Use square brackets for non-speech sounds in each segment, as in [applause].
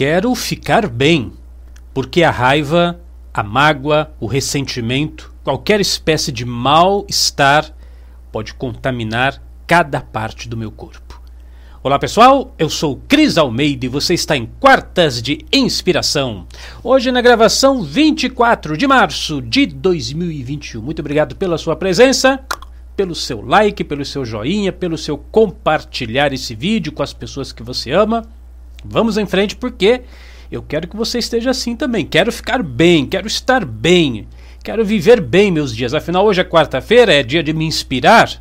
Quero ficar bem, porque a raiva, a mágoa, o ressentimento, qualquer espécie de mal-estar pode contaminar cada parte do meu corpo. Olá pessoal, eu sou Cris Almeida e você está em Quartas de Inspiração. Hoje na gravação 24 de março de 2021. Muito obrigado pela sua presença, pelo seu like, pelo seu joinha, pelo seu compartilhar esse vídeo com as pessoas que você ama. Vamos em frente porque eu quero que você esteja assim também. Quero ficar bem, quero estar bem, quero viver bem meus dias. Afinal, hoje é quarta-feira, é dia de me inspirar.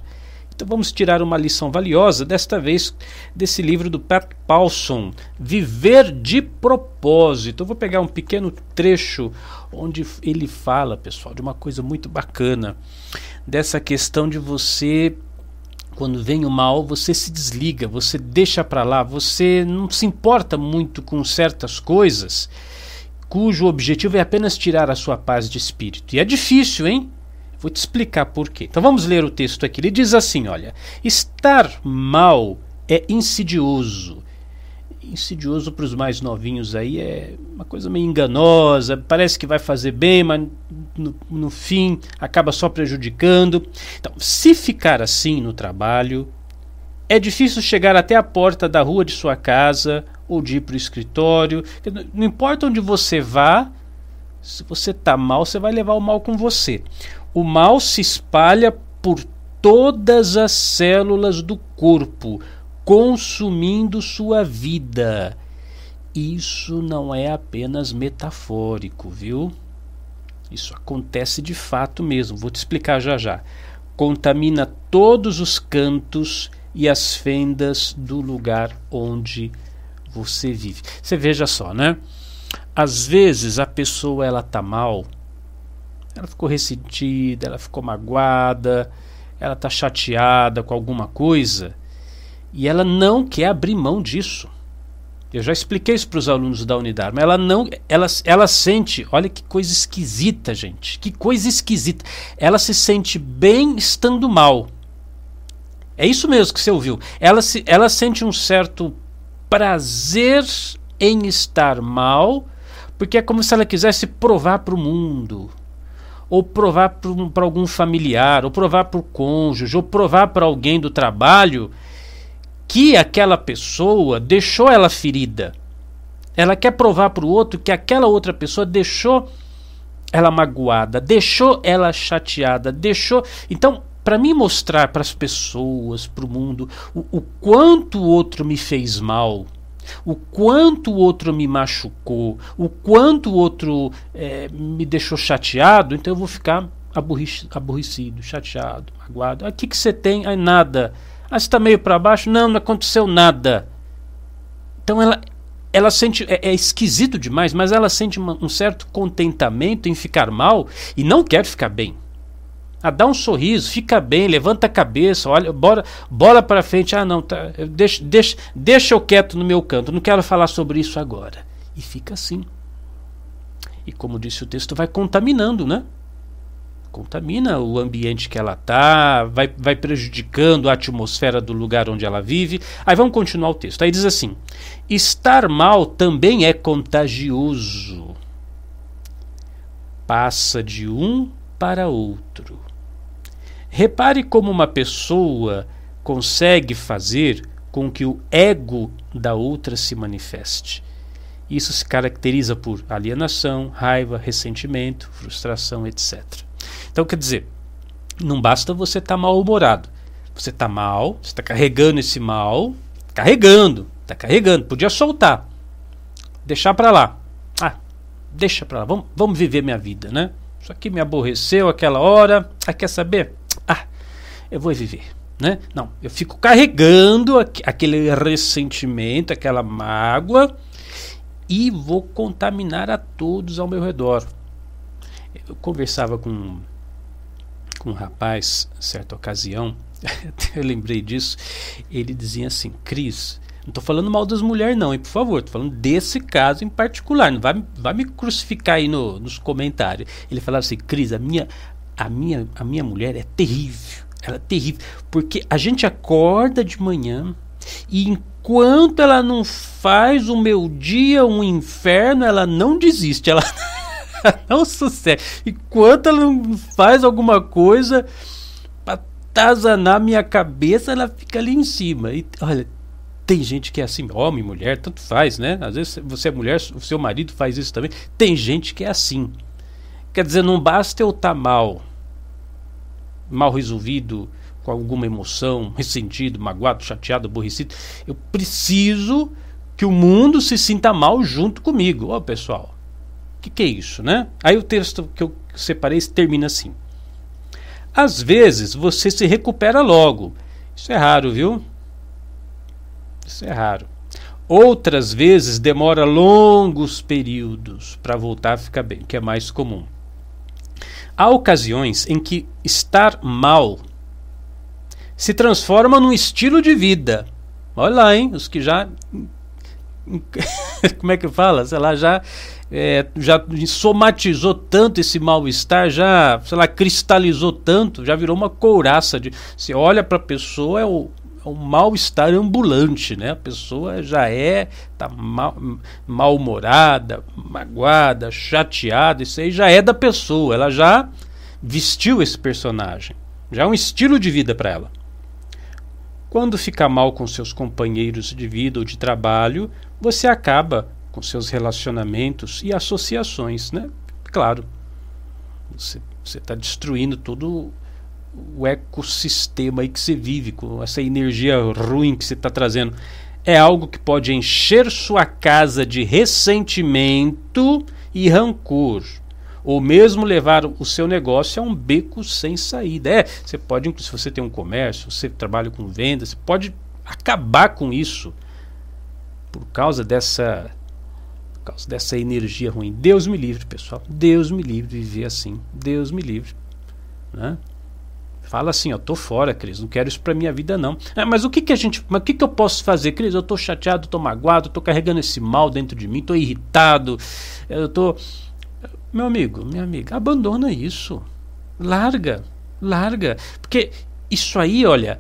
Então vamos tirar uma lição valiosa, desta vez desse livro do Pat Paulson, Viver de Propósito. Eu vou pegar um pequeno trecho onde ele fala, pessoal, de uma coisa muito bacana, dessa questão de você quando vem o mal, você se desliga, você deixa para lá, você não se importa muito com certas coisas, cujo objetivo é apenas tirar a sua paz de espírito. E é difícil, hein? Vou te explicar por quê. Então vamos ler o texto aqui. Ele diz assim: olha, estar mal é insidioso insidioso para os mais novinhos aí, é uma coisa meio enganosa, parece que vai fazer bem, mas no, no fim acaba só prejudicando. Então, se ficar assim no trabalho, é difícil chegar até a porta da rua de sua casa ou de ir para o escritório. Não importa onde você vá, se você está mal, você vai levar o mal com você. O mal se espalha por todas as células do corpo consumindo sua vida. Isso não é apenas metafórico, viu? Isso acontece de fato mesmo. Vou te explicar já já. Contamina todos os cantos e as fendas do lugar onde você vive. Você veja só, né? Às vezes a pessoa ela tá mal, ela ficou ressentida, ela ficou magoada, ela tá chateada com alguma coisa e ela não quer abrir mão disso. Eu já expliquei isso para os alunos da unidade, mas ela não, ela, ela sente, olha que coisa esquisita, gente, que coisa esquisita. Ela se sente bem estando mal. É isso mesmo que você ouviu. Ela, se, ela sente um certo prazer em estar mal, porque é como se ela quisesse provar para o mundo, ou provar para algum familiar, ou provar para o cônjuge, ou provar para alguém do trabalho que aquela pessoa deixou ela ferida. Ela quer provar para o outro que aquela outra pessoa deixou ela magoada, deixou ela chateada, deixou. Então, para mim mostrar para as pessoas, para o mundo, o quanto o outro me fez mal, o quanto o outro me machucou, o quanto o outro é, me deixou chateado, então eu vou ficar aborrecido, chateado, magoado. O que, que você tem? Aí nada. Ah, está meio para baixo? Não, não aconteceu nada. Então ela, ela sente. É, é esquisito demais, mas ela sente uma, um certo contentamento em ficar mal e não quer ficar bem. Ah, dá um sorriso, fica bem, levanta a cabeça, olha, bora, bora para frente. Ah, não, tá, deixa, deixa, deixa eu quieto no meu canto, não quero falar sobre isso agora. E fica assim. E como disse o texto, vai contaminando, né? contamina o ambiente que ela está, vai, vai prejudicando a atmosfera do lugar onde ela vive. Aí vamos continuar o texto. Aí diz assim: estar mal também é contagioso. Passa de um para outro. Repare como uma pessoa consegue fazer com que o ego da outra se manifeste. Isso se caracteriza por alienação, raiva, ressentimento, frustração, etc. Então, quer dizer, não basta você estar tá mal-humorado. Você está mal, você está carregando esse mal, carregando, está carregando, podia soltar, deixar para lá. Ah, deixa para lá, vamos, vamos viver minha vida, né? Isso aqui me aborreceu aquela hora. Ah, quer saber? Ah, eu vou viver. Né? Não, eu fico carregando aquele ressentimento, aquela mágoa e vou contaminar a todos ao meu redor. Eu conversava com com um rapaz, certa ocasião, [laughs] eu lembrei disso, ele dizia assim, Cris, não estou falando mal das mulheres não, hein, por favor, estou falando desse caso em particular, não vai, vai me crucificar aí no, nos comentários. Ele falava assim, Cris, a minha, a minha, a minha mulher é terrível. Ela é terrível. Porque a gente acorda de manhã e enquanto ela não faz o meu dia um inferno, ela não desiste. Ela [laughs] não sucede. Enquanto ela não faz alguma coisa para tazanar minha cabeça, ela fica ali em cima. E olha, tem gente que é assim, homem, mulher, tanto faz, né? Às vezes você é mulher, o seu marido faz isso também. Tem gente que é assim. Quer dizer, não basta eu estar tá mal, mal resolvido, com alguma emoção, [laughs] ressentido, magoado, chateado, aborrecido. Eu preciso que o mundo se sinta mal junto comigo. Ó, oh, pessoal, o que, que é isso, né? Aí o texto que eu separei termina assim. Às vezes você se recupera logo. Isso é raro, viu? Isso é raro. Outras vezes demora longos períodos para voltar a ficar bem, que é mais comum. Há ocasiões em que estar mal se transforma num estilo de vida. Olha lá, hein? Os que já. [laughs] Como é que fala? Sei lá, já. É, já somatizou tanto esse mal-estar, já, sei lá, cristalizou tanto, já virou uma couraça de. Você olha para a pessoa, é o, um mal-estar ambulante, né? A pessoa já é tá mal-humorada, magoada, chateada, isso aí já é da pessoa, ela já vestiu esse personagem, já é um estilo de vida para ela. Quando fica mal com seus companheiros de vida ou de trabalho, você acaba com seus relacionamentos e associações, né? Claro, você está destruindo todo o ecossistema aí que você vive, com essa energia ruim que você está trazendo. É algo que pode encher sua casa de ressentimento e rancor ou mesmo levar o seu negócio a um beco sem saída. É, você pode, se você tem um comércio, você trabalha com vendas, você pode acabar com isso por causa dessa por causa dessa energia ruim. Deus me livre, pessoal. Deus me livre de viver assim. Deus me livre, né? Fala assim, ó, tô fora, Cris, não quero isso para minha vida não. É, mas o que que a gente, mas o que que eu posso fazer, Cris? Eu tô chateado, tô magoado, tô carregando esse mal dentro de mim, tô irritado, eu tô meu amigo, minha amiga, abandona isso. Larga, larga. Porque isso aí, olha,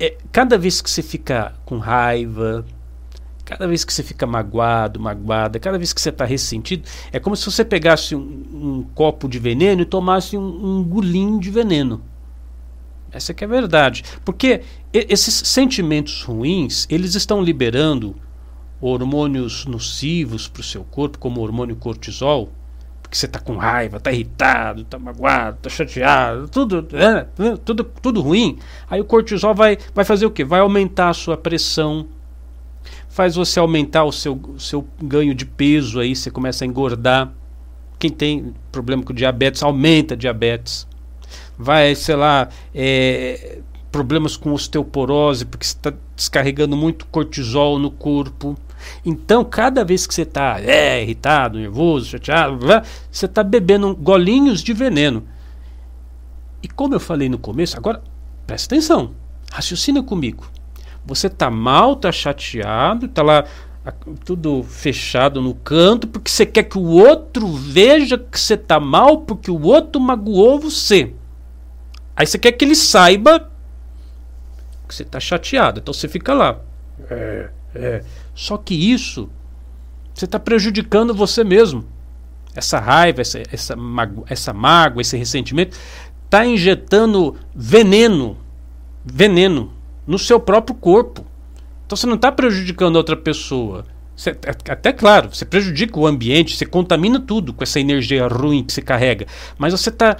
é, cada vez que você fica com raiva, cada vez que você fica magoado, magoada, cada vez que você está ressentido, é como se você pegasse um, um, copo de veneno e tomasse um, um de veneno. Essa que é a verdade. Porque esses sentimentos ruins, eles estão liberando hormônios nocivos para o seu corpo, como o hormônio cortisol, porque você está com raiva, está irritado, está magoado, está chateado, tudo, é, tudo, tudo ruim. Aí o cortisol vai, vai fazer o quê? Vai aumentar a sua pressão, faz você aumentar o seu, seu ganho de peso, aí você começa a engordar. Quem tem problema com diabetes, aumenta diabetes. Vai, sei lá, é, problemas com osteoporose, porque você está descarregando muito cortisol no corpo. Então, cada vez que você está é, irritado, nervoso, chateado, você está bebendo golinhos de veneno. E como eu falei no começo, agora presta atenção, raciocina comigo. Você está mal, está chateado, está lá tudo fechado no canto, porque você quer que o outro veja que você está mal, porque o outro magoou você. Aí você quer que ele saiba que você está chateado. Então você fica lá. É, é. Só que isso você está prejudicando você mesmo. Essa raiva, essa, essa, mago, essa mágoa, esse ressentimento está injetando veneno, veneno no seu próprio corpo. Então você não está prejudicando outra pessoa. Você, é, até claro, você prejudica o ambiente, você contamina tudo com essa energia ruim que você carrega. Mas você está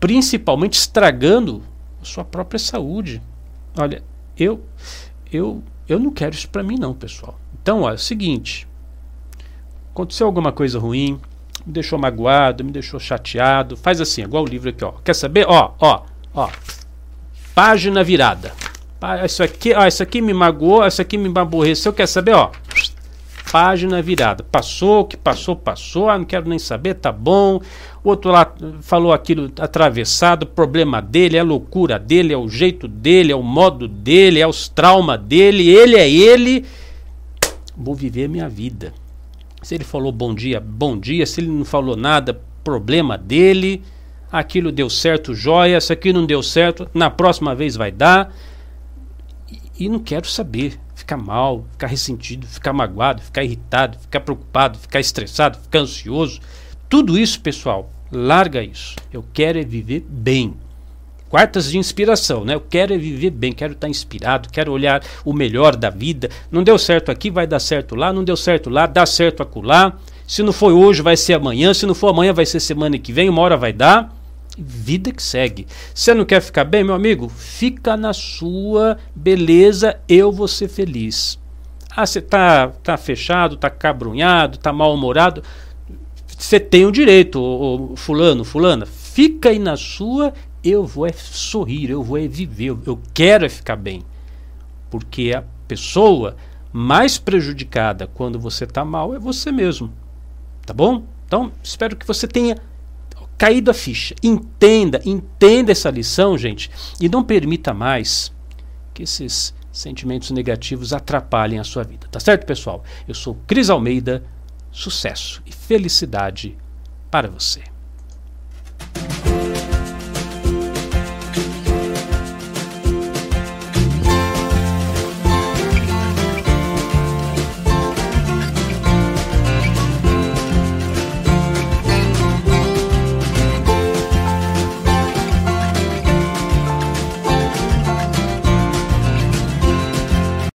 principalmente estragando a sua própria saúde. Olha, eu, eu, eu não quero isso para mim não, pessoal. Então, ó, é o seguinte: aconteceu alguma coisa ruim, me deixou magoado, me deixou chateado, faz assim, igual o livro aqui, ó. Quer saber? Ó, ó, ó. Página virada. Isso aqui, ó, isso aqui me magoou, isso aqui me aborreceu, quer saber, ó? Página virada. Passou, que passou, passou, ah, não quero nem saber, tá bom. O outro lá falou aquilo atravessado, problema dele, é a loucura dele, é o jeito dele, é o modo dele, é os traumas dele, ele é ele vou viver minha vida. Se ele falou bom dia, bom dia. Se ele não falou nada, problema dele. aquilo deu certo, joia, isso aqui não deu certo, na próxima vez vai dar. E não quero saber, ficar mal, ficar ressentido, ficar magoado, ficar irritado, ficar preocupado, ficar estressado, ficar ansioso. Tudo isso, pessoal, larga isso. Eu quero é viver bem. Quartas de inspiração, né? Eu quero é viver bem, quero estar inspirado, quero olhar o melhor da vida. Não deu certo aqui, vai dar certo lá, não deu certo lá, dá certo acolá. Se não foi hoje, vai ser amanhã. Se não for amanhã, vai ser semana que vem, uma hora vai dar. Vida que segue. Você não quer ficar bem, meu amigo? Fica na sua beleza, eu vou ser feliz. Ah, você tá, tá fechado, tá cabrunhado, tá mal-humorado. Você tem o direito, ô, ô, fulano, fulana. Fica aí na sua, eu vou é sorrir, eu vou é viver, eu, eu quero é ficar bem. Porque a pessoa mais prejudicada quando você está mal é você mesmo. Tá bom? Então, espero que você tenha caído a ficha. Entenda, entenda essa lição, gente, e não permita mais que esses sentimentos negativos atrapalhem a sua vida. Tá certo, pessoal? Eu sou Cris Almeida. Sucesso e felicidade para você.